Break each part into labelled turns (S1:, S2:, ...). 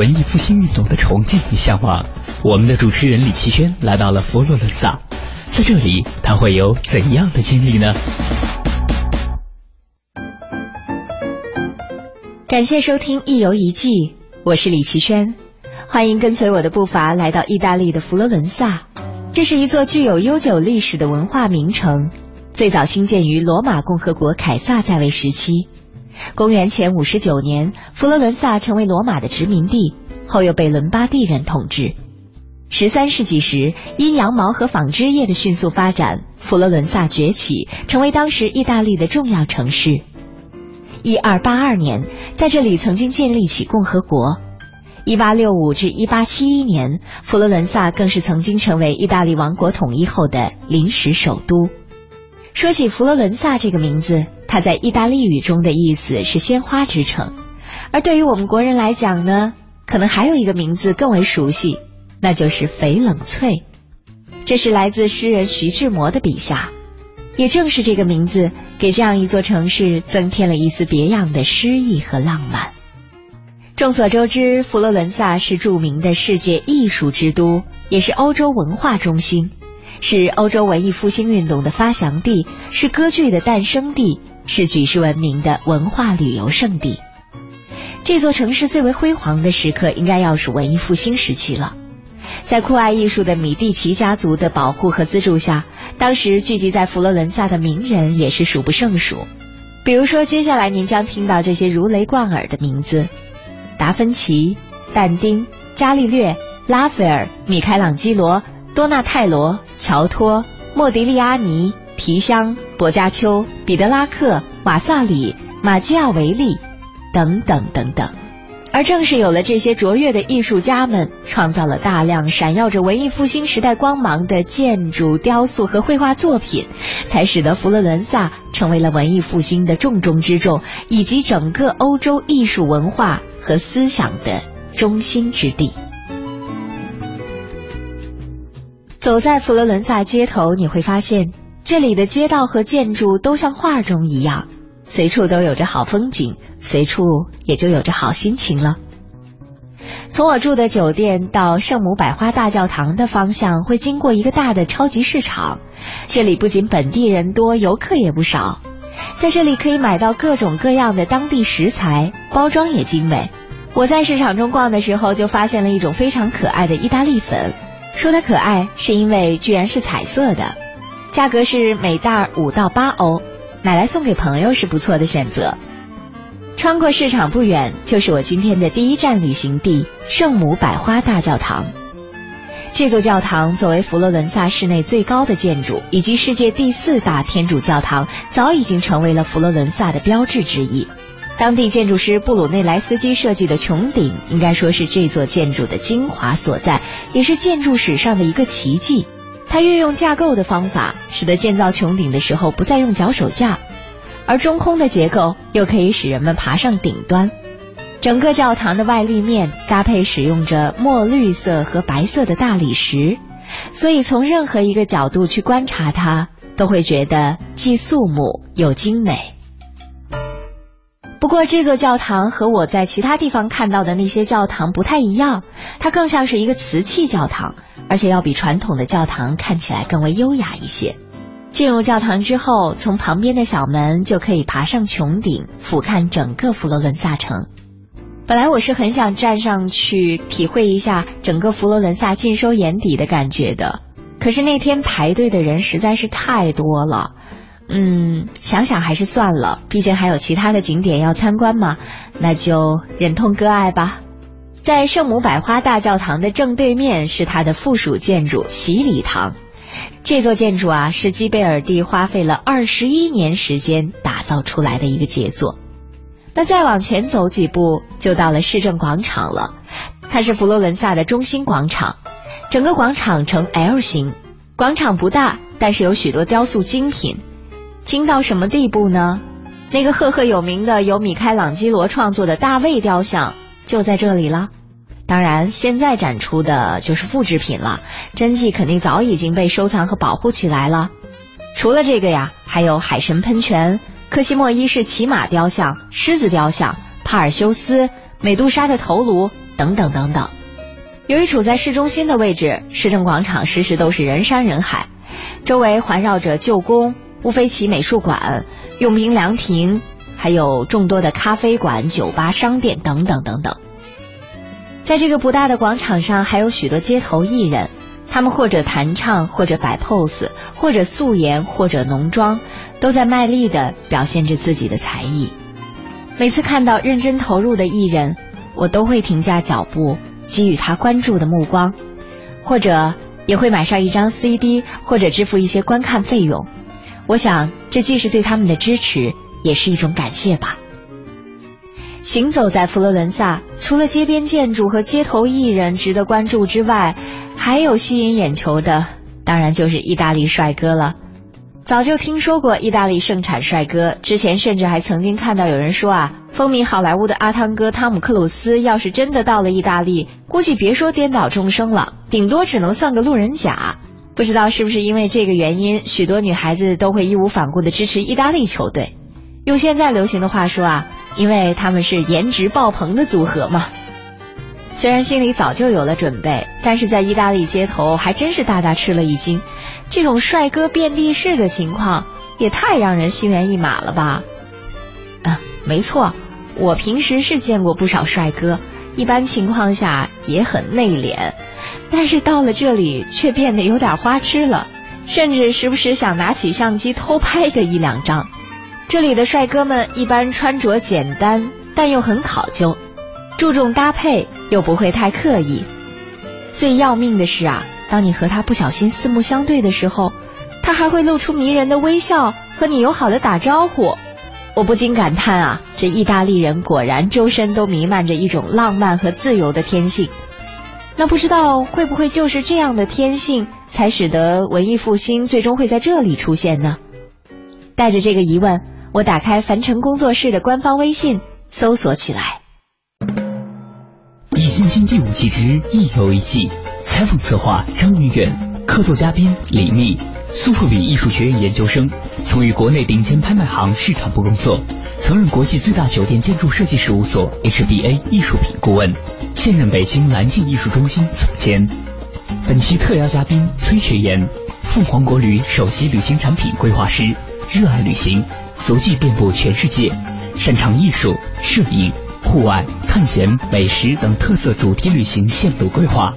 S1: 文艺复兴运动的崇敬与向往，我们的主持人李奇轩来到了佛罗伦萨，在这里他会有怎样的经历呢？
S2: 感谢收听《一游一记》，我是李奇轩，欢迎跟随我的步伐来到意大利的佛罗伦萨。这是一座具有悠久历史的文化名城，最早兴建于罗马共和国凯撒在位时期。公元前五十九年，佛罗伦萨成为罗马的殖民地，后又被伦巴第人统治。十三世纪时，因羊毛和纺织业的迅速发展，佛罗伦萨崛起，成为当时意大利的重要城市。一二八二年，在这里曾经建立起共和国。一八六五至一八七一年，佛罗伦萨更是曾经成为意大利王国统一后的临时首都。说起佛罗伦萨这个名字，它在意大利语中的意思是鲜花之城，而对于我们国人来讲呢，可能还有一个名字更为熟悉，那就是翡冷翠。这是来自诗人徐志摩的笔下。也正是这个名字，给这样一座城市增添了一丝别样的诗意和浪漫。众所周知，佛罗伦萨是著名的世界艺术之都，也是欧洲文化中心，是欧洲文艺复兴运动的发祥地，是歌剧的诞生地，是举世闻名的文化旅游胜地。这座城市最为辉煌的时刻，应该要数文艺复兴时期了。在酷爱艺术的米蒂奇家族的保护和资助下，当时聚集在佛罗伦萨的名人也是数不胜数。比如说，接下来您将听到这些如雷贯耳的名字：达芬奇、但丁、伽利略、拉斐尔、米开朗基罗、多纳泰罗、乔托、莫迪利阿尼、提香、薄伽丘、彼得拉克、瓦萨里、马基亚维利，等等等等。而正是有了这些卓越的艺术家们，创造了大量闪耀着文艺复兴时代光芒的建筑、雕塑和绘画作品，才使得佛罗伦萨成为了文艺复兴的重中之重，以及整个欧洲艺术文化和思想的中心之地。走在佛罗伦萨街头，你会发现这里的街道和建筑都像画中一样。随处都有着好风景，随处也就有着好心情了。从我住的酒店到圣母百花大教堂的方向，会经过一个大的超级市场。这里不仅本地人多，游客也不少。在这里可以买到各种各样的当地食材，包装也精美。我在市场中逛的时候，就发现了一种非常可爱的意大利粉。说它可爱，是因为居然是彩色的，价格是每袋五到八欧。买来送给朋友是不错的选择。穿过市场不远，就是我今天的第一站旅行地——圣母百花大教堂。这座教堂作为佛罗伦萨市内最高的建筑，以及世界第四大天主教堂，早已经成为了佛罗伦萨的标志之一。当地建筑师布鲁内莱斯基设计的穹顶，应该说是这座建筑的精华所在，也是建筑史上的一个奇迹。它运用架构的方法，使得建造穹顶的时候不再用脚手架，而中空的结构又可以使人们爬上顶端。整个教堂的外立面搭配使用着墨绿色和白色的大理石，所以从任何一个角度去观察它，都会觉得既肃穆又精美。不过，这座教堂和我在其他地方看到的那些教堂不太一样，它更像是一个瓷器教堂，而且要比传统的教堂看起来更为优雅一些。进入教堂之后，从旁边的小门就可以爬上穹顶，俯瞰整个佛罗伦萨城。本来我是很想站上去体会一下整个佛罗伦萨尽收眼底的感觉的，可是那天排队的人实在是太多了。嗯，想想还是算了，毕竟还有其他的景点要参观嘛，那就忍痛割爱吧。在圣母百花大教堂的正对面是它的附属建筑洗礼堂，这座建筑啊是基贝尔蒂花费了二十一年时间打造出来的一个杰作。那再往前走几步就到了市政广场了，它是佛罗伦萨的中心广场，整个广场呈 L 型，广场不大，但是有许多雕塑精品。精到什么地步呢？那个赫赫有名的由米开朗基罗创作的大卫雕像就在这里了。当然，现在展出的就是复制品了，真迹肯定早已经被收藏和保护起来了。除了这个呀，还有海神喷泉、科西莫一世骑马雕像、狮子雕像、帕尔修斯、美杜莎的头颅等等等等。由于处在市中心的位置，市政广场时时都是人山人海，周围环绕着旧宫。乌菲齐美术馆、永平凉亭，还有众多的咖啡馆、酒吧、商店等等等等。在这个不大的广场上，还有许多街头艺人，他们或者弹唱，或者摆 pose，或者素颜，或者浓妆，都在卖力的表现着自己的才艺。每次看到认真投入的艺人，我都会停下脚步，给予他关注的目光，或者也会买上一张 CD，或者支付一些观看费用。我想，这既是对他们的支持，也是一种感谢吧。行走在佛罗伦萨，除了街边建筑和街头艺人值得关注之外，还有吸引眼球的，当然就是意大利帅哥了。早就听说过意大利盛产帅哥，之前甚至还曾经看到有人说啊，风靡好莱坞的阿汤哥汤姆克鲁斯要是真的到了意大利，估计别说颠倒众生了，顶多只能算个路人甲。不知道是不是因为这个原因，许多女孩子都会义无反顾的支持意大利球队。用现在流行的话说啊，因为他们是颜值爆棚的组合嘛。虽然心里早就有了准备，但是在意大利街头还真是大大吃了一惊。这种帅哥遍地是的情况，也太让人心猿意马了吧？啊，没错，我平时是见过不少帅哥，一般情况下也很内敛。但是到了这里却变得有点花痴了，甚至时不时想拿起相机偷拍个一两张。这里的帅哥们一般穿着简单，但又很考究，注重搭配又不会太刻意。最要命的是啊，当你和他不小心四目相对的时候，他还会露出迷人的微笑和你友好的打招呼。我不禁感叹啊，这意大利人果然周身都弥漫着一种浪漫和自由的天性。那不知道会不会就是这样的天性，才使得文艺复兴最终会在这里出现呢？带着这个疑问，我打开樊城工作室的官方微信，搜索起来。
S1: 《一星星第五季之一游一季》，采访策划张云远，客座嘉宾李密，苏富比艺术学院研究生，曾于国内顶尖拍卖行市场部工作。曾任国际最大酒店建筑设计事务所 HBA 艺术品顾问，现任北京蓝镜艺术中心总监。本期特邀嘉宾崔学岩，凤凰国旅首席旅行产品规划师，热爱旅行，足迹遍布全世界，擅长艺术、摄影、户外、探险、美食等特色主题旅行线路规划。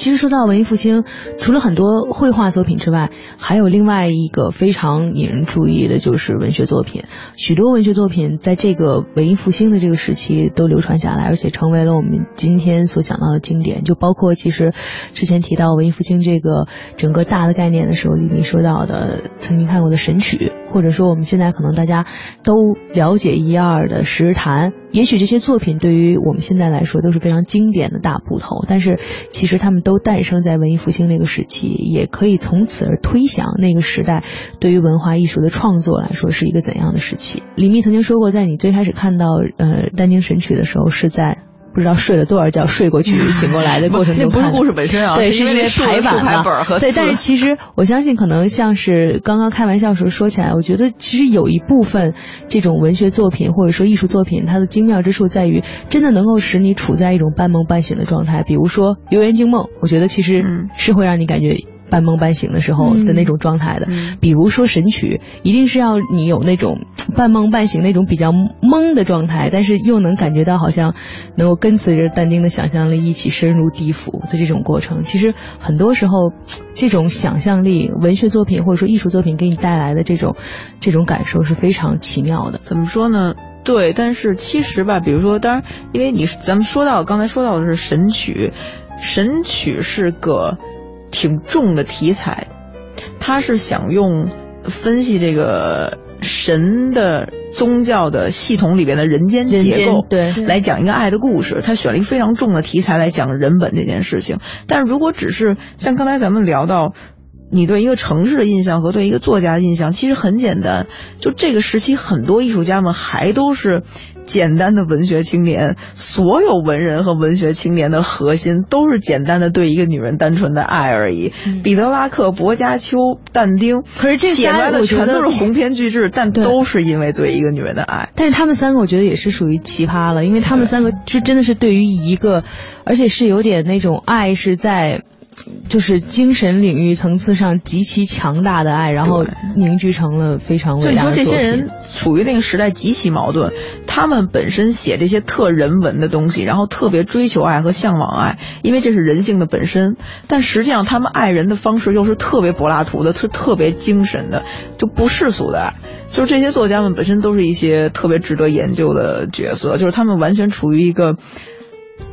S3: 其实说到文艺复兴，除了很多绘画作品之外，还有另外一个非常引人注意的，就是文学作品。许多文学作品在这个文艺复兴的这个时期都流传下来，而且成为了我们今天所讲到的经典。就包括其实之前提到文艺复兴这个整个大的概念的时候，里面说到的曾经看过的《神曲》，或者说我们现在可能大家都了解一二的《十日谈》。也许这些作品对于我们现在来说都是非常经典的大部头，但是其实他们都诞生在文艺复兴那个时期，也可以从此而推想那个时代对于文化艺术的创作来说是一个怎样的时期。李密曾经说过，在你最开始看到呃《丹宁神曲》的时候，是在不知道睡了多少觉睡过去，醒过来的过程中
S4: 不是故事本身啊，
S3: 对，
S4: 是因为
S3: 排版
S4: 嘛。
S3: 对，但是 其实我相信，可能像是刚刚开玩笑时候说起来，我觉得其实有一部分这种文学作品或者说艺术作品，它的精妙之处在于，真的能够使你处在一种半梦半醒的状态。比如说《游园惊梦》，我觉得其实是会让你感觉。半梦半醒的时候的那种状态的，比如说《神曲》，一定是要你有那种 半梦半醒那种比较懵的状态，但是又能感觉到好像能够跟随着但丁的想象力一起深入地府的这种过程。其实很多时候，这种想象力、文学作品或者说艺术作品给你带来的这种这种感受是非常奇妙的。
S4: 怎么说呢？对，但是其实吧，比如说，当然，因为你咱们说到刚才说到的是《神曲》，《神曲》是个。挺重的题材，他是想用分析这个神的宗教的系统里边的人间结构，
S3: 对，
S4: 来讲一个爱的故事。他选了一个非常重的题材来讲人本这件事情。但如果只是像刚才咱们聊到，你对一个城市的印象和对一个作家的印象，其实很简单。就这个时期，很多艺术家们还都是。简单的文学青年，所有文人和文学青年的核心都是简单的对一个女人单纯的爱而已。彼得拉克、薄伽丘、但丁，
S3: 可是这
S4: 写出来的全都是鸿篇巨制，但都是因为对一个女人的爱。
S3: 但是他们三个，我觉得也是属于奇葩了，因为他们三个是真的是对于一个，而且是有点那种爱是在。就是精神领域层次上极其强大的爱，然后凝聚成了非常伟大
S4: 的所以说，这些人处于那个时代极其矛盾。他们本身写这些特人文的东西，然后特别追求爱和向往爱，因为这是人性的本身。但实际上，他们爱人的方式又是特别柏拉图的，特特别精神的，就不世俗的爱。就是这些作家们本身都是一些特别值得研究的角色，就是他们完全处于一个。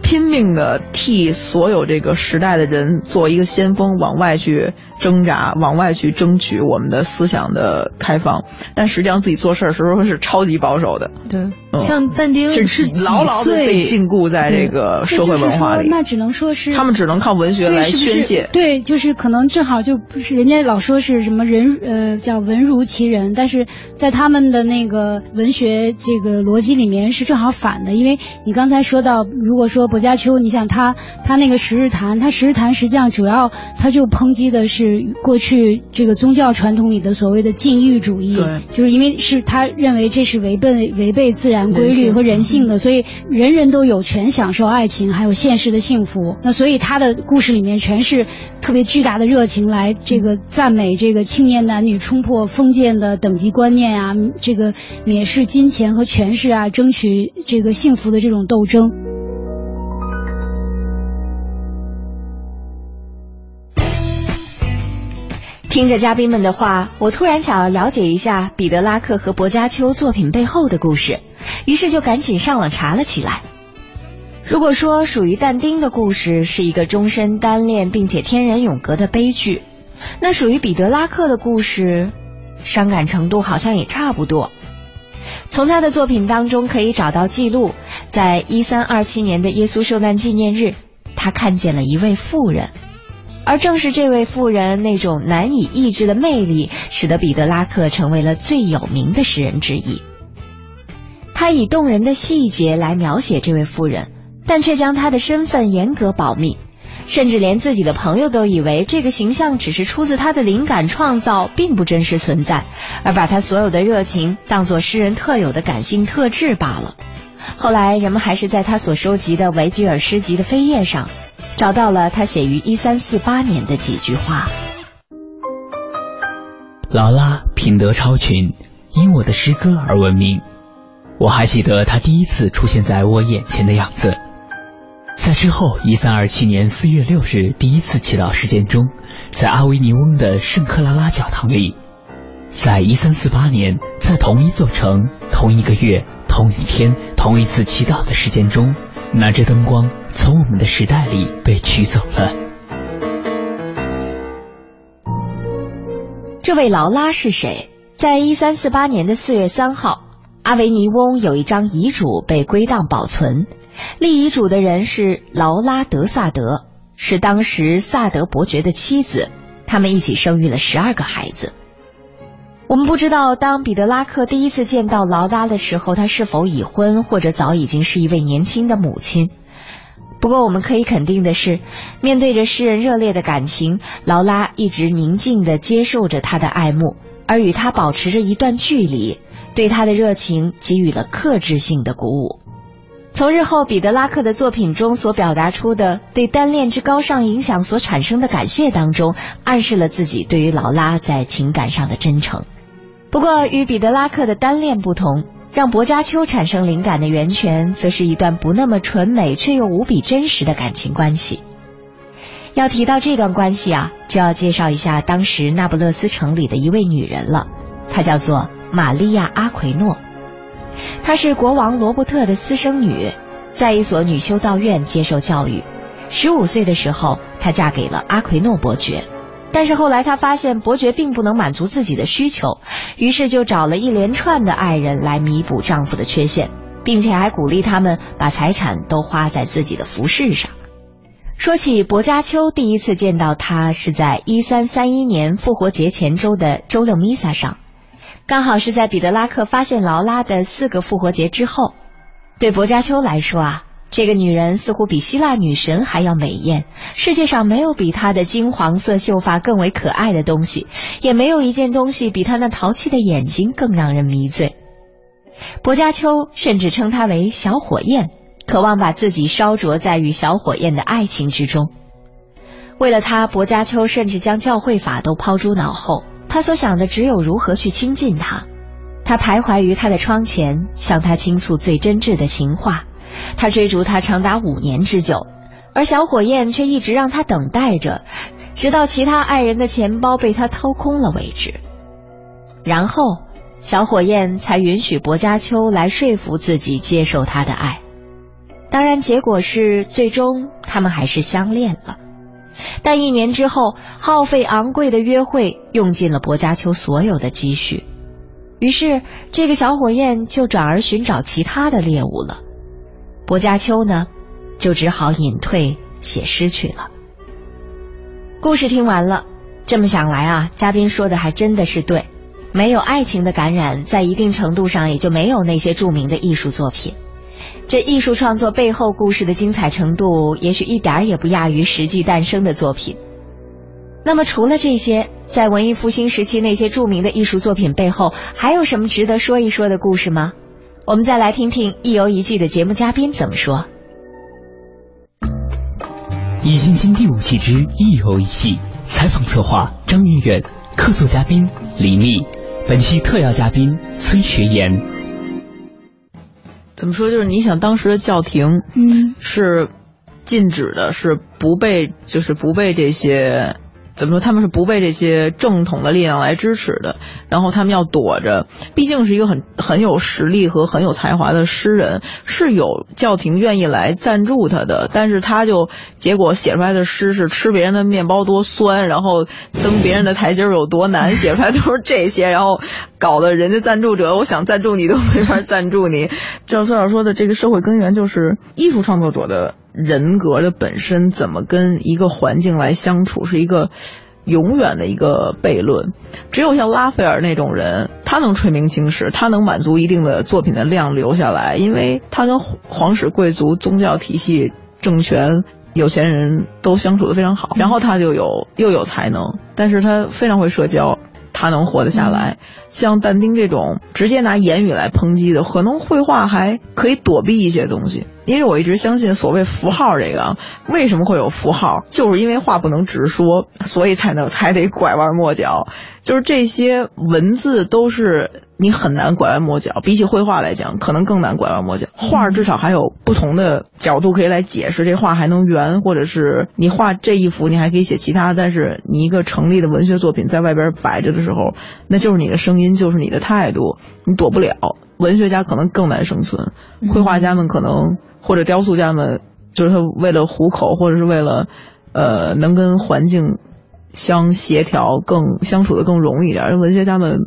S4: 拼命的替所有这个时代的人做一个先锋，往外去挣扎，往外去争取我们的思想的开放。但实际上自己做事的时候是超级保守的。
S3: 对，像但丁
S4: 是牢牢的被禁锢在这个社会文化里。
S5: 那只能说是
S4: 他们只能靠文学来宣泄。
S5: 对，就是可能正好就不是人家老说是什么人呃叫文如其人，但是在他们的那个文学这个逻辑里面是正好反的。因为你刚才说到，如果说薄伽丘，你想他他那个《十日谈》，他《十日谈》实际上主要他就抨击的是过去这个宗教传统里的所谓的禁欲主义，就是因为是他认为这是违背违背自然规律和人性的，所以人人都有权享受爱情，还有现实的幸福。那所以他的故事里面全是特别巨大的热情来这个赞美这个青年男女冲破封建的等级观念啊，这个蔑视金钱和权势啊，争取这个幸福的这种斗争。
S2: 听着嘉宾们的话，我突然想要了解一下彼得拉克和薄伽丘作品背后的故事，于是就赶紧上网查了起来。如果说属于但丁的故事是一个终身单恋并且天人永隔的悲剧，那属于彼得拉克的故事，伤感程度好像也差不多。从他的作品当中可以找到记录，在一三二七年的耶稣受难纪念日，他看见了一位妇人。而正是这位妇人那种难以抑制的魅力，使得彼得拉克成为了最有名的诗人之一。他以动人的细节来描写这位妇人，但却将她的身份严格保密，甚至连自己的朋友都以为这个形象只是出自他的灵感创造，并不真实存在，而把他所有的热情当作诗人特有的感性特质罢了。后来，人们还是在他所收集的维吉尔诗集的扉页上。找到了他写于一三四八年的几句话。
S1: 劳拉品德超群，因我的诗歌而闻名。我还记得他第一次出现在我眼前的样子。在之后，一三二七年四月六日第一次祈祷时间中，在阿维尼翁的圣克拉拉教堂里；在一三四八年，在同一座城、同一个月、同一天、同一次祈祷的时间中。那只灯光从我们的时代里被取走了。
S2: 这位劳拉是谁？在一三四八年的四月三号，阿维尼翁有一张遗嘱被归档保存。立遗嘱的人是劳拉·德萨德，是当时萨德伯爵的妻子。他们一起生育了十二个孩子。我们不知道，当彼得拉克第一次见到劳拉的时候，她是否已婚，或者早已经是一位年轻的母亲。不过我们可以肯定的是，面对着诗人热烈的感情，劳拉一直宁静地接受着他的爱慕，而与他保持着一段距离，对他的热情给予了克制性的鼓舞。从日后彼得拉克的作品中所表达出的对单恋之高尚影响所产生的感谢当中，暗示了自己对于劳拉在情感上的真诚。不过，与彼得拉克的单恋不同，让薄伽丘产生灵感的源泉，则是一段不那么纯美却又无比真实的感情关系。要提到这段关系啊，就要介绍一下当时那不勒斯城里的一位女人了，她叫做玛利亚·阿奎诺。她是国王罗伯特的私生女，在一所女修道院接受教育。十五岁的时候，她嫁给了阿奎诺伯爵。但是后来她发现伯爵并不能满足自己的需求，于是就找了一连串的爱人来弥补丈夫的缺陷，并且还鼓励他们把财产都花在自己的服饰上。说起薄伽丘第一次见到他，是在一三三一年复活节前周的周六弥撒上。刚好是在彼得拉克发现劳拉的四个复活节之后，对薄伽丘来说啊，这个女人似乎比希腊女神还要美艳。世界上没有比她的金黄色秀发更为可爱的东西，也没有一件东西比她那淘气的眼睛更让人迷醉。薄伽丘甚至称她为小火焰，渴望把自己烧灼在与小火焰的爱情之中。为了她，薄伽丘甚至将教会法都抛诸脑后。他所想的只有如何去亲近她，他徘徊于他的窗前，向他倾诉最真挚的情话。他追逐他长达五年之久，而小火焰却一直让他等待着，直到其他爱人的钱包被他掏空了为止。然后，小火焰才允许薄伽丘来说服自己接受他的爱。当然，结果是最终他们还是相恋了。但一年之后，耗费昂贵的约会用尽了薄伽丘所有的积蓄，于是这个小火焰就转而寻找其他的猎物了。薄伽丘呢，就只好隐退写诗去了。故事听完了，这么想来啊，嘉宾说的还真的是对，没有爱情的感染，在一定程度上也就没有那些著名的艺术作品。这艺术创作背后故事的精彩程度，也许一点也不亚于实际诞生的作品。那么，除了这些，在文艺复兴时期那些著名的艺术作品背后，还有什么值得说一说的故事吗？我们再来听听《一游一季》的节目嘉宾怎么说。
S1: 《一星星》第五季之《一游一季》采访策划张云远，客座嘉宾李密，本期特邀嘉宾崔学言。
S4: 怎么说？就是你想当时的教廷，
S5: 嗯，
S4: 是禁止的，是不被，就是不被这些。怎么说？他们是不被这些正统的力量来支持的，然后他们要躲着。毕竟是一个很很有实力和很有才华的诗人，是有教廷愿意来赞助他的。但是他就结果写出来的诗是吃别人的面包多酸，然后登别人的台阶有多难，写出来都是这些，然后搞得人家赞助者，我想赞助你都没法赞助你。赵孙老师说的这个社会根源就是艺术创作者的。人格的本身怎么跟一个环境来相处，是一个永远的一个悖论。只有像拉斐尔那种人，他能垂名青史，他能满足一定的作品的量留下来，因为他跟皇室、贵族、宗教体系、政权、有钱人都相处的非常好。然后他就有又有才能，但是他非常会社交，他能活得下来。像但丁这种直接拿言语来抨击的，可能绘画还可以躲避一些东西。因为我一直相信所谓符号这个，为什么会有符号？就是因为话不能直说，所以才能才得拐弯抹角。就是这些文字都是你很难拐弯抹角，比起绘画来讲，可能更难拐弯抹角。画至少还有不同的角度可以来解释，这画还能圆，或者是你画这一幅，你还可以写其他。但是你一个成立的文学作品在外边摆着的时候，那就是你的声音，就是你的态度，你躲不了。文学家可能更难生存，绘画家们可能。或者雕塑家们，就是他为了糊口，或者是为了，呃，能跟环境相协调，更相处的更容易一点。文学家们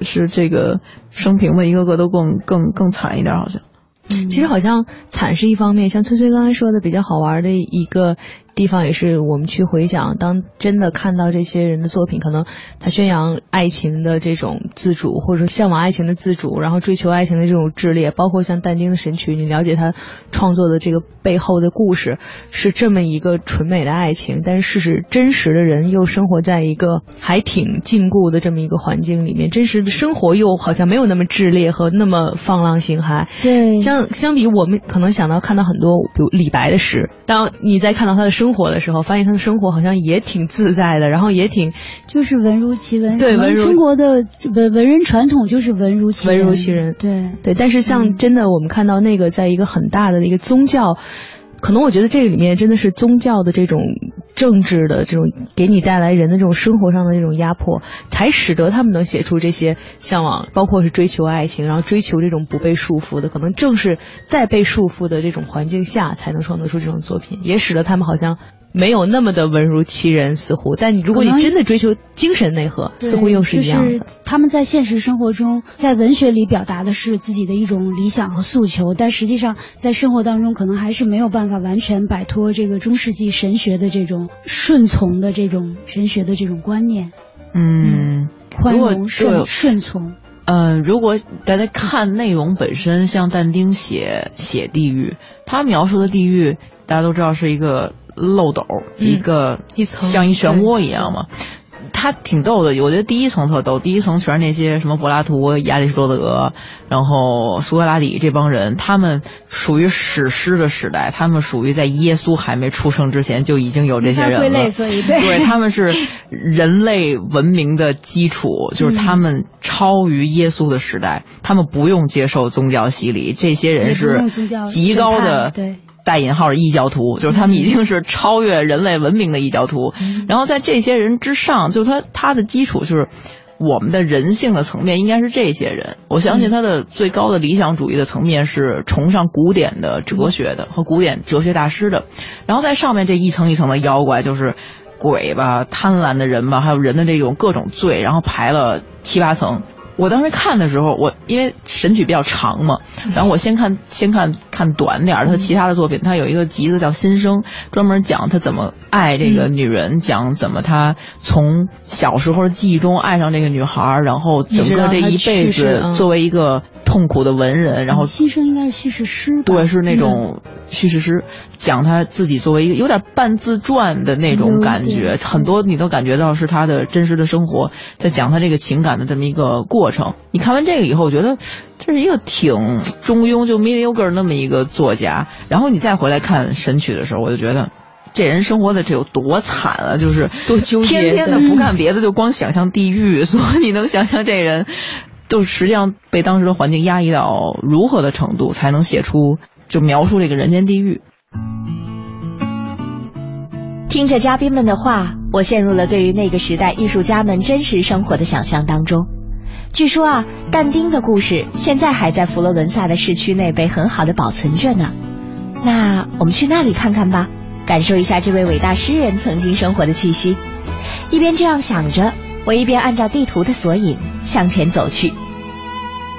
S4: 是这个生平嘛一个个都更更更惨一点，好像。
S3: 其实好像惨是一方面，像崔崔刚才说的比较好玩的一个地方也是我们去回想，当真的看到这些人的作品，可能他宣扬爱情的这种自主，或者说向往爱情的自主，然后追求爱情的这种炽烈，包括像但丁的《神曲》，你了解他创作的这个背后的故事，是这么一个纯美的爱情，但是事实真实的人又生活在一个还挺禁锢的这么一个环境里面，真实的生活又好像没有那么炽烈和那么放浪形骸。
S5: 对，
S3: 相相比我们可能想到看到很多，比如李白的诗，当你在看到他的生活的时候，发现他的生活好像也挺自在的，然后也挺
S5: 就是文如其文。
S3: 对文如
S5: 中国的文文人传统就是文如其
S3: 文如其人。
S5: 对
S3: 对，但是像真的我们看到那个在一个很大的一个宗教。可能我觉得这个里面真的是宗教的这种政治的这种给你带来人的这种生活上的这种压迫，才使得他们能写出这些向往，包括是追求爱情，然后追求这种不被束缚的。可能正是在被束缚的这种环境下，才能创作出这种作品，也使得他们好像没有那么的文如其人，似乎。但你如果你真的追求精神内核，似乎又是一样的。
S5: 就是他们在现实生活中，在文学里表达的是自己的一种理想和诉求，但实际上在生活当中，可能还是没有办法完全摆脱这个中世纪神学的这种顺从的这种神学的这种观念。
S4: 嗯，
S5: 宽
S4: 如果
S5: 容、顺顺从。
S4: 嗯，如果大家看内容本身，像但丁写写地狱，他描述的地狱，大家都知道是一个漏斗，
S3: 嗯
S4: 一个
S3: 一层
S4: 像一漩涡一样嘛。他挺逗的，我觉得第一层特逗，第一层全是那些什么柏拉图、亚里士多德，然后苏格拉底这帮人，他们属于史诗的时代，他们属于在耶稣还没出生之前就已经有这些人了。
S5: 归类，所以对
S4: 对，他们是人类文明的基础，就是他们超于耶稣的时代，他们不用接受宗教洗礼，这些人是极高的
S5: 对
S4: 带引号的异教徒，就是他们已经是超越人类文明的异教徒。然后在这些人之上，就是他他的基础就是。我们的人性的层面应该是这些人，我相信他的最高的理想主义的层面是崇尚古典的哲学的和古典哲学大师的，然后在上面这一层一层的妖怪就是鬼吧、贪婪的人吧，还有人的这种各种罪，然后排了七八层。我当时看的时候，我因为神曲比较长嘛，然后我先看先看看短点儿，他其他的作品，他有一个集子叫《新生》，专门讲他怎么爱这个女人，讲怎么他从小时候的记忆中爱上这个女孩儿，然后整个这一辈子
S3: 嗯。
S4: 作为一个痛苦的文人，然后
S5: 牺牲应该是叙事诗，
S4: 对，是那种叙事诗，讲他自己作为一个有点半自传的那种感觉，很多你都感觉到是他的真实的生活，在讲他这个情感的这么一个过程。你看完这个以后，我觉得这是一个挺中庸就 mediocre 那么一个作家。然后你再回来看《神曲》的时候，我就觉得。这人生活的这有多惨啊！就是
S3: 多纠结
S4: 天天的不干别的，就光想象地狱。所以你能想象这人，就实际上被当时的环境压抑到如何的程度，才能写出就描述这个人间地狱。
S2: 听着嘉宾们的话，我陷入了对于那个时代艺术家们真实生活的想象当中。据说啊，但丁的故事现在还在佛罗伦萨的市区内被很好的保存着呢。那我们去那里看看吧，感受一下这位伟大诗人曾经生活的气息。一边这样想着，我一边按照地图的索引向前走去。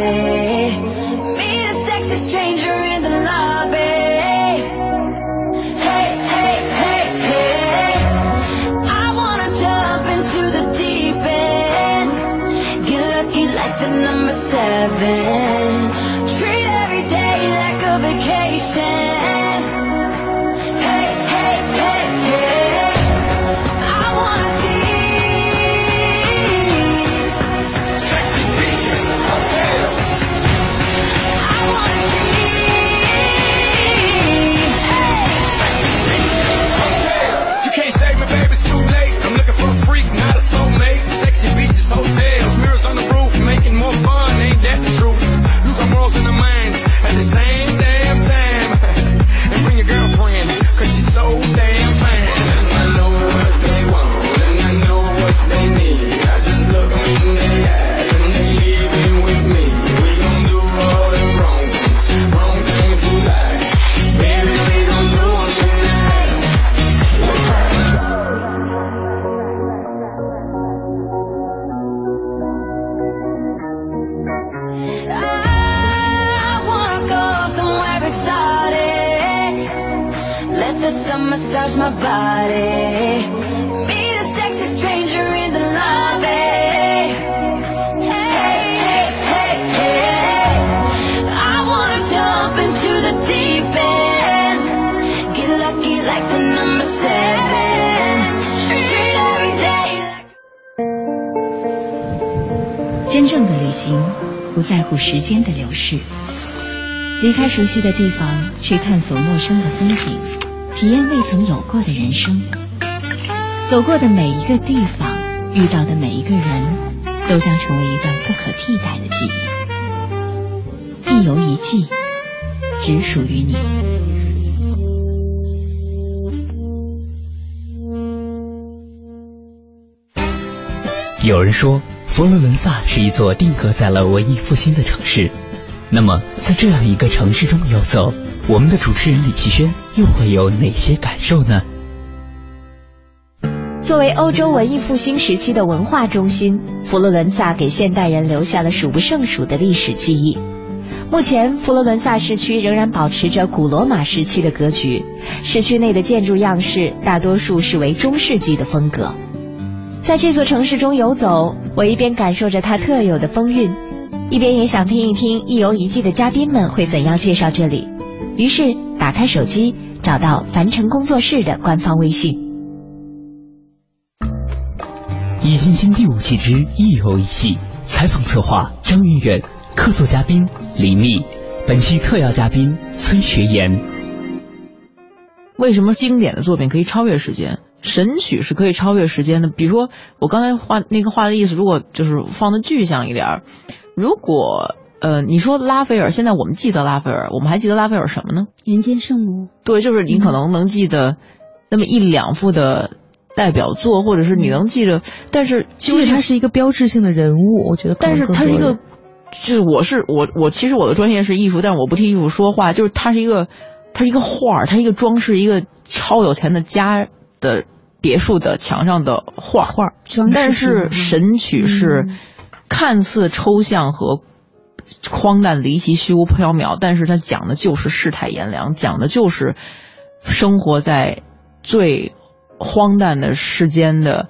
S6: body touch my body. Meet a sexy stranger in the lobby. Hey, hey, hey, hey. I wanna jump into the deep end. Get lucky like the number seven. Treat every day like
S2: 真正的旅行不在乎时间的流逝，离开熟悉的地方，去探索陌生的风景，体验未曾有过的人生。走过的每一个地方，遇到的每一个人，都将成为一段不可替代的记忆。一游一季，只属于你。
S1: 有人说，佛罗伦萨是一座定格在了文艺复兴的城市。那么，在这样一个城市中游走，我们的主持人李奇轩又会有哪些感受呢？
S2: 作为欧洲文艺复兴时期的文化中心，佛罗伦萨给现代人留下了数不胜数的历史记忆。目前，佛罗伦萨市区仍然保持着古罗马时期的格局，市区内的建筑样式大多数是为中世纪的风格。在这座城市中游走，我一边感受着它特有的风韵，一边也想听一听一游一季的嘉宾们会怎样介绍这里。于是，打开手机，找到凡城工作室的官方微信。
S1: 易筋经第五季之一游一季，采访策划张云远，客座嘉宾李密，本期特邀嘉宾崔学言。
S4: 为什么经典的作品可以超越时间？神曲是可以超越时间的。比如说我刚才画那个画的意思，如果就是放的具象一点儿，如果呃你说拉斐尔，现在我们记得拉斐尔，我们还记得拉斐尔什么呢？
S5: 人间圣母，
S4: 对，就是你可能能记得那么一两幅的代表作，或者是你能记着，但是
S3: 其实他是一个标志性的人物，我觉得
S4: 但是他是一个，就是我是我我其实我的专业是艺术，但是我不替艺术说话，就是他是一个，他是一个画儿，他是一个装饰一个超有钱的家的别墅的墙上的画。画儿，
S5: 装饰。
S4: 但是神曲是
S5: 嗯。
S4: 看似抽象和荒诞离奇、虚无缥缈，但是它讲的就是世态炎凉，讲的就是生活在最荒诞的世间的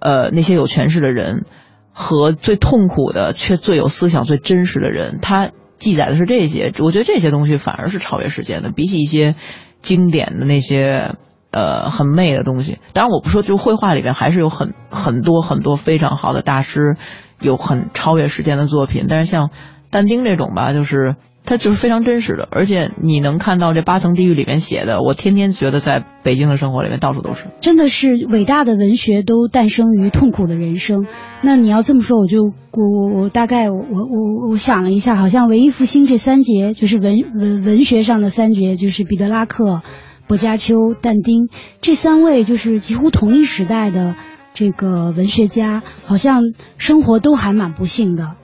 S4: 呃那些有权势的人和最痛苦的却最有思想、最真实的人。它记载的是这些，我觉得这些东西反而是超越时间的，比起一些经典的那些。呃，很媚的东西。当然，我不说，就绘画里边还是有很很多很多非常好的大师，有很超越时间的作品。但是像但丁这种吧，就是它就是非常真实的，而且你能看到这八层地狱里面写的，我天天觉得在北京的生活里面到处都是。
S5: 真的是伟大的文学都诞生于痛苦的人生。那你要这么说，我就我我大概我我我想了一下，好像文艺复兴这三杰，就是文文文学上的三杰，就是彼得拉克、薄伽丘、但丁这三位，就是几乎同一时代的这个文学家，好像生活都还蛮不幸的。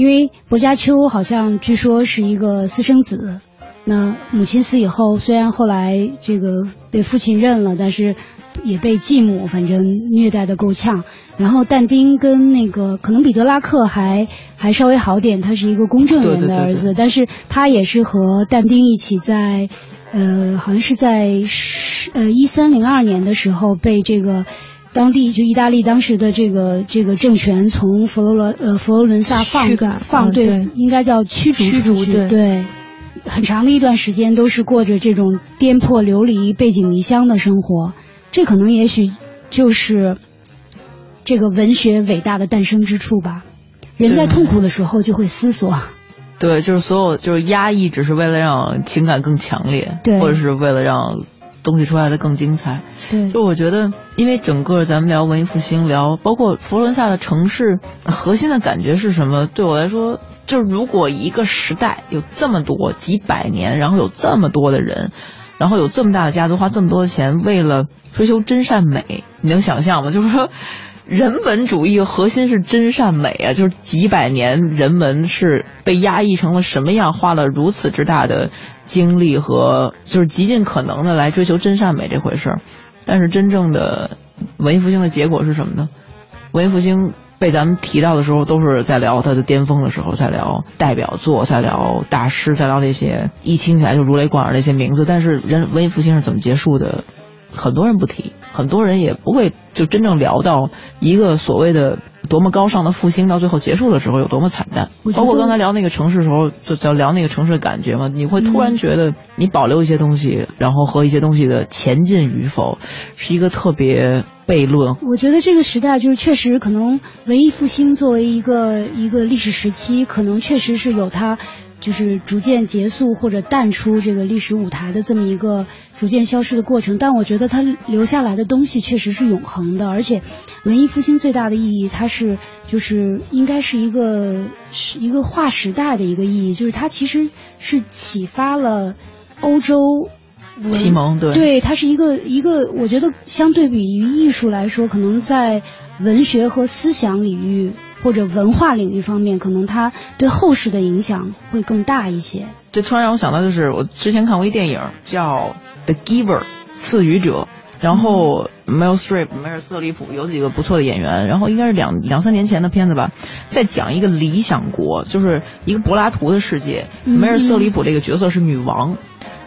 S5: 因为薄伽丘好像据说是一个私生子，那母亲死以后，虽然后来这个被父亲认了，但是也被继母反正虐待的够呛。然后但丁跟那个可能比德拉克还还稍微好点，他是一个公证人
S4: 对对对对
S5: 的儿子，但是他也是和但丁一起在，呃，好像是在十呃一三零二年的时候被这个。当地就意大利当时的这个这个政权从佛罗伦呃佛罗伦萨放放对应该叫驱逐
S3: 驱逐
S5: 出去
S3: 对。
S5: 对，很长的一段时间都是过着这种颠沛流离、背井离乡的生活。这可能也许就是这个文学伟大的诞生之处吧。人在痛苦的时候就会思索，
S4: 对，就是所有就是压抑，只是为了让情感更强烈，
S5: 对。
S4: 或者是为了让东西出来的更精彩。
S5: 对
S4: 就我觉得，因为整个咱们聊文艺复兴，聊包括佛罗伦萨的城市核心的感觉是什么？对我来说，就是如果一个时代有这么多几百年，然后有这么多的人，然后有这么大的家族花这么多的钱，为了追求真善美，你能想象吗？就是说。人文主义核心是真善美啊，就是几百年人文是被压抑成了什么样，花了如此之大的经历和就是极尽可能的来追求真善美这回事儿。但是真正的文艺复兴的结果是什么呢？文艺复兴被咱们提到的时候，都是在聊它的巅峰的时候，在聊代表作，在聊大师，在聊那些一听起来就如雷贯耳那些名字。但是人文艺复兴是怎么结束的？很多人不提，很多人也不会就真正聊到一个所谓的多么高尚的复兴，到最后结束的时候有多么惨淡。包括刚才聊那个城市的时候，就在聊那个城市的感觉嘛，你会突然觉得你保留一些东西，然后和一些东西的前进与否，是一个特别悖论。
S5: 我觉得这个时代就是确实可能文艺复兴作为一个一个历史时期，可能确实是有它就是逐渐结束或者淡出这个历史舞台的这么一个逐渐消失的过程。但我觉得它留下来的东西确实是永恒的，而且文艺复兴最大的意义，它是就是应该是一个是一个划时代的一个意义，就是它其实是启发了欧洲
S4: 启蒙对
S5: 对，它是一个一个，我觉得相对比于艺术来说，可能在文学和思想领域或者文化领域方面，可能它对后世的影响会更大一些。
S4: 这突然让我想到，就是我之前看过一电影叫《The Giver》赐予者，然后 Meryl Streep 梅尔瑟里普有几个不错的演员，然后应该是两两三年前的片子吧，在讲一个理想国，就是一个柏拉图的世界，
S5: 嗯
S4: 梅尔瑟里普这个角色是女王。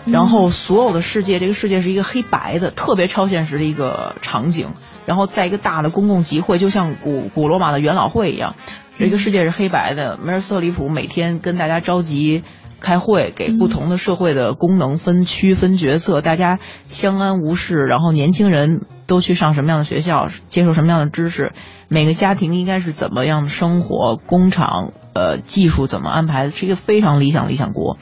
S4: 然后所有的世界，这个世界是一个黑白的，特别超现实的一个场景。然后在一个大的公共集会，就像古古罗马的元老会一样，这个世界是黑白的。梅尔瑟里普每天跟大家召集开会，给不同的社会的功能分区分角色，大家相安无事。然后年轻人都去上什么样的学校，接受什么样的知识，每个家庭应该是怎么样的生活，工厂呃技术怎么安排，是一个非常理想理想国。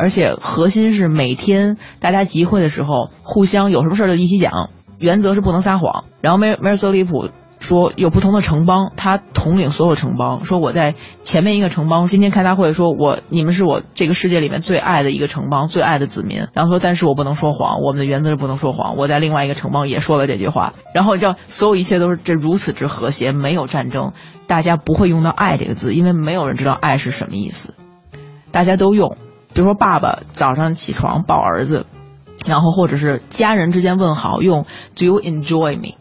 S4: 而且核心是每天大家集会的时候，互相有什么事儿就一起讲，原则是不能撒谎。然后梅梅尔瑟里普说有不同的城邦，他统领所有城邦，说我在前面一个城邦今天开大会，说我你们是我这个世界里面最爱的一个城邦，最爱的子民。然后说但是我不能说谎，我们的原则是不能说谎。我在另外一个城邦也说了这句话。然后叫所有一切都是这如此之和谐，没有战争，大家不会用到爱这个字，因为没有人知道爱是什么意思，大家都用。比如说，爸爸早上起床抱儿子，然后或者是家人之间问好，用 Do you enjoy me？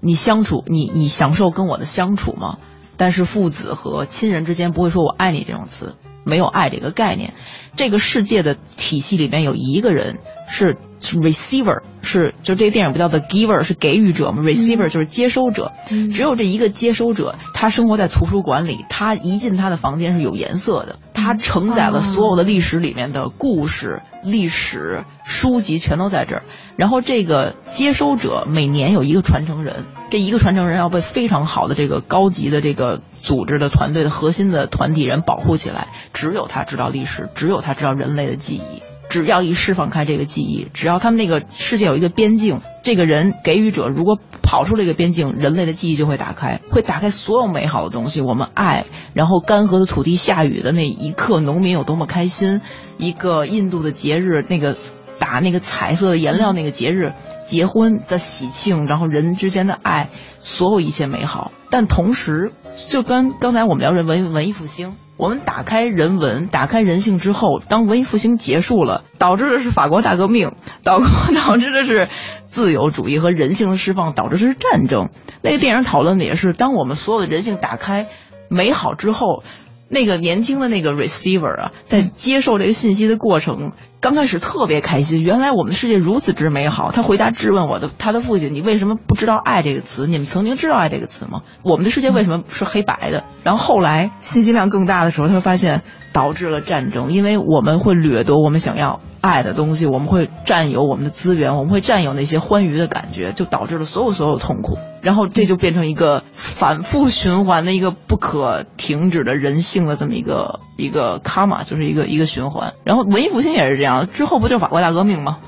S4: 你相处，你你享受跟我的相处吗？但是父子和亲人之间不会说我爱你这种词，没有爱这个概念。这个世界的体系里面有一个人是是 receiver，是就这个电影不叫 the giver，是给予者吗？receiver 就是接收者，只有这一个接收者，他生活在图书馆里，他一进他的房间是有颜色的，他承载了所有的历史里面的故事、历史书籍全都在这儿。然后这个接收者每年有一个传承人，这一个传承人要被非常好的这个高级的这个组织的团队的核心的团体人保护起来，只有他知道历史，只有他知道人类的记忆。只要一释放开这个记忆，只要他们那个世界有一个边境，这个人给予者如果跑出这个边境，人类的记忆就会打开，会打开所有美好的东西。我们爱，然后干涸的土地下雨的那一刻，农民有多么开心。一个印度的节日，那个打那个彩色的颜料那个节日，结婚的喜庆，然后人之间的爱，所有一切美好。但同时，就跟刚才我们聊的文文艺复兴。我们打开人文，打开人性之后，当文艺复兴结束了，导致的是法国大革命，导导致的是自由主义和人性的释放，导致的是战争。那个电影讨论的也是，当我们所有的人性打开美好之后，那个年轻的那个 receiver 啊，在接受这个信息的过程，刚开始特别开心，原来我们的世界如此之美好。他回答质问我的他的父亲：“你为什么不知道爱这个词？你们曾经知道爱这个词吗？我们的世界为什么是黑白的？”然后后来信息量更大的时候，他发现导致了战争，因为我们会掠夺我们想要爱的东西，我们会占有我们的资源，我们会占有那些欢愉的感觉，就导致了所有所有痛苦。然后这就变成一个反复循环的一个不可停止的人性的这么一个一个卡玛，就是一个一个循环。然后文艺复兴也是这样，之后不就是法国大革命吗？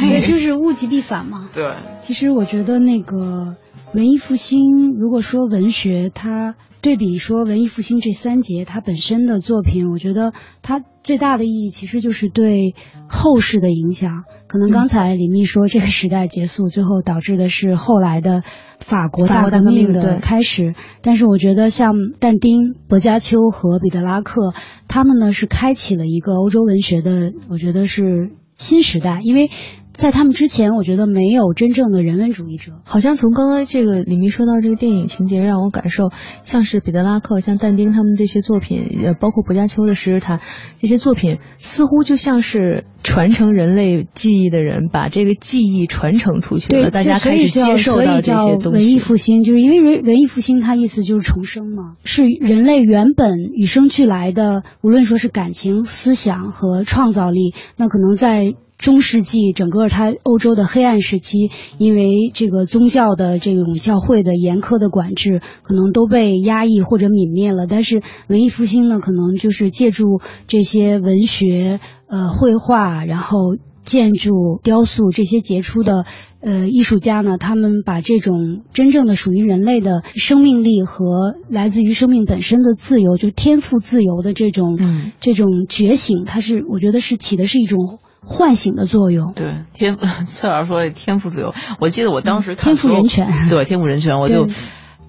S5: 对就是物极必反嘛。
S4: 对，
S5: 其实我觉得那个文艺复兴，如果说文学，它对比说文艺复兴这三杰，它本身的作品，我觉得它最大的意义其实就是对后世的影响。可能刚才李密说这个时代结束，最后导致的是后来的法国大革命的开始。但是我觉得像但丁、薄伽丘和彼得拉克，他们呢是开启了一个欧洲文学的，我觉得是新时代，因为。在他们之前，我觉得没有真正的人文主义者。
S3: 好像从刚刚这个李明说到这个电影情节，让我感受像是彼得拉克、像但丁他们这些作品，呃，包括薄伽丘的《十日谈》这些作品，似乎就像是传承人类记忆的人，把这个记忆传承出去了，
S5: 对，
S3: 大家开始接受到这些东
S5: 文艺。复兴，就是因为文文艺复兴它意思就是重生嘛，是人类原本与生俱来的，无论说是感情、思想和创造力，那可能在。中世纪整个它欧洲的黑暗时期，因为这个宗教的这种教会的严苛的管制，可能都被压抑或者泯灭了。但是文艺复兴呢，可能就是借助这些文学、呃绘画，然后建筑、雕塑这些杰出的呃艺术家呢，他们把这种真正的属于人类的生命力和来自于生命本身的自由，就天赋自由的这种、
S4: 嗯
S5: 这种觉醒，它是我觉得是起的是一种唤醒的作用。
S4: 对天，翠老师说的天赋自由，我记得我当时看
S5: 天赋人权
S4: 对天赋人权，我就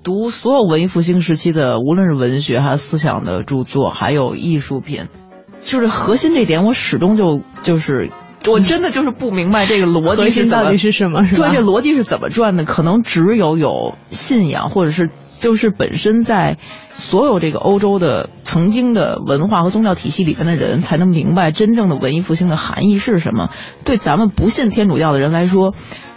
S4: 读所有文艺复兴时期的，无论是文学还是思想的著作，还有艺术品，就是核心这点，我始终就就是。我真的就是不明白这个逻辑是怎么
S3: 到底是什么是吧
S4: 对，这逻辑是怎么转的？可能只有有信仰，或者是就是本身在所有这个欧洲的曾经的文化和宗教体系里边的人，才能明白真正的文艺复兴的含义是什么。对咱们不信天主教的人来说，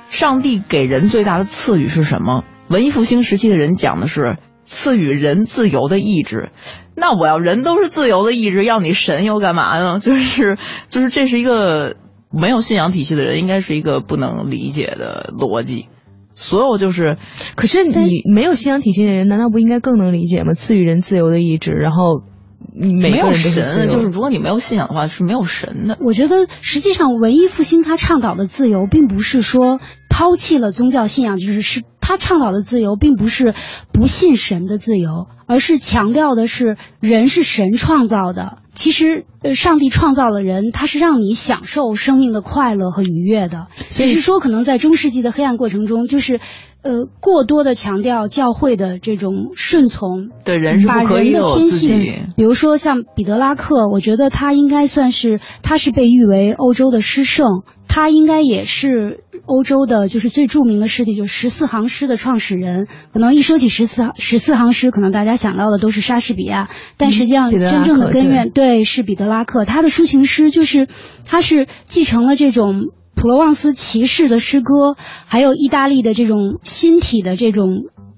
S4: 上帝给人最大的赐予是什么？文艺复兴时期的人讲的是赐予人自由的意志。那我要人都是自由的意志，要你神又干嘛呢？就是就是这是一个没有信仰体系的人，应该是一个不能理解的逻辑。所有就是，
S3: 可是你没有信仰体系的人，难道不应该更能理解吗？赐予人自由的意志，然后你
S4: 没有神，就是如果你没有信仰的话，是没有神的。
S5: 我觉得实际上文艺复兴他倡导的自由，并不是说抛弃了宗教信仰，就是是他倡导的自由，并不是不信神的自由，而是强调的是人是神创造的。其实，呃，上帝创造了人，他是让你享受生命的快乐和愉悦的。只是说，可能在中世纪的黑暗过程中，就是，呃，过多的强调教会的这种顺从，
S4: 对人是
S5: 把
S4: 不可以
S5: 人的天性
S4: 己，
S5: 比如说像彼得拉克，我觉得他应该算是，他是被誉为欧洲的诗圣，他应该也是欧洲的，就是最著名的诗体，就是十四行诗的创始人。可能一说起十四十四行诗，可能大家想到的都是莎士比亚，但实际上真正的根源对是彼得拉克，他的抒情诗就是他是继承了这种。普罗旺斯骑士的诗歌，还有意大利的这种新体的这种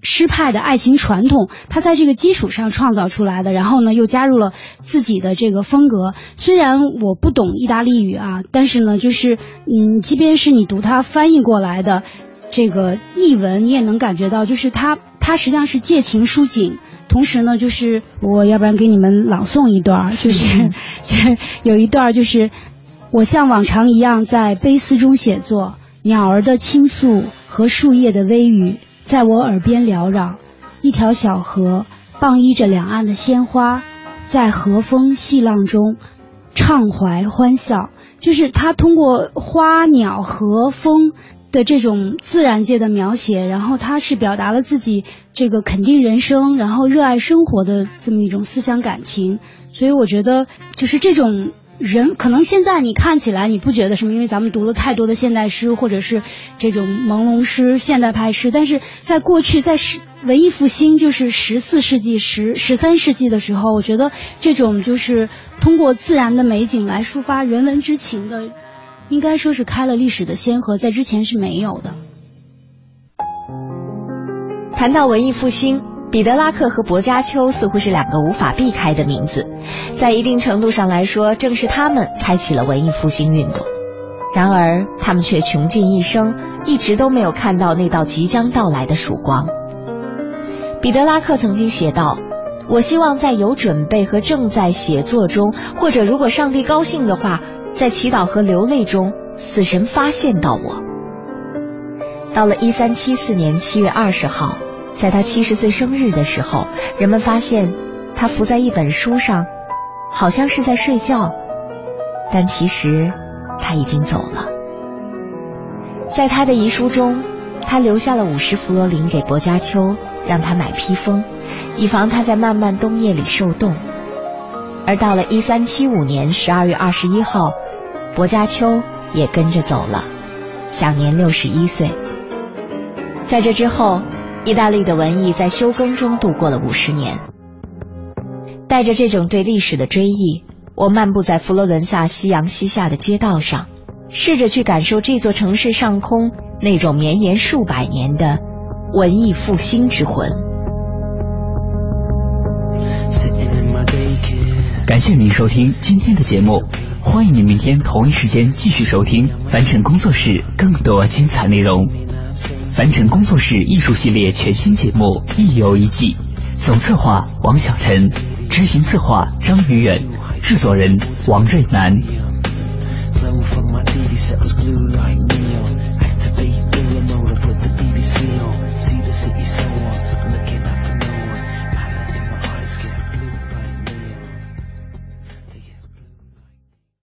S5: 诗派的爱情传统，他在这个基础上创造出来的，然后呢又加入了自己的这个风格。虽然我不懂意大利语啊，但是呢，就是嗯，即便是你读他翻译过来的这个译文，你也能感觉到，就是他他实际上是借情抒景。同时呢，就是我要不然给你们朗诵一段，就是就是 有一段就是我像往常一样在悲思中写作，鸟儿的倾诉和树叶的微语在我耳边缭绕。一条小河傍依着两岸的鲜花，在和风细浪中畅怀欢笑。就是他通过花鸟和风的这种自然界的描写，然后他是表达了自己这个肯定人生，然后热爱生活的这么一种思想感情。所以我觉得，就是这种人，可能现在你看起来你不觉得什么，因为咱们读了太多的现代诗或者是这种朦胧诗、现代派诗，但是在过去，在十文艺复兴，就是十四世纪、十十三世纪的时候，我觉得这种就是通过自然的美景来抒发人文之情的，应该说是开了历史的先河，在之前是没有的。
S2: 谈到文艺复兴，彼得拉克和薄伽丘似乎是两个无法避开的名字，在一定程度上来说，正是他们开启了文艺复兴运动。然而，他们却穷尽一生，一直都没有看到那道即将到来的曙光。彼得拉克曾经写道：“我希望在有准备和正在写作中，或者如果上帝高兴的话，在祈祷和流泪中，死神发现到我。”到了一三七四年七月二十号，在他七十岁生日的时候，人们发现他伏在一本书上，好像是在睡觉，但其实他已经走了。在他的遗书中，他留下了五十弗罗林给薄伽丘，让他买披风，以防他在漫漫冬夜里受冻。而到了一三七五年十二月二十一号，薄伽丘也跟着走了。享年六十一岁。在这之后，意大利的文艺在休耕中度过了五十年。带着这种对历史的追忆，我漫步在佛罗伦萨夕阳西下的街道上，试着去感受这座城市上空那种绵延数百年的文艺复兴之魂。
S1: 感谢您收听今天的节目，欢迎您明天同一时间继续收听凡尘工作室更多精彩内容。凡尘工作室艺术系列全新节目《一游一记》，总策划王小晨，执行策划张宇远，制作人王瑞南。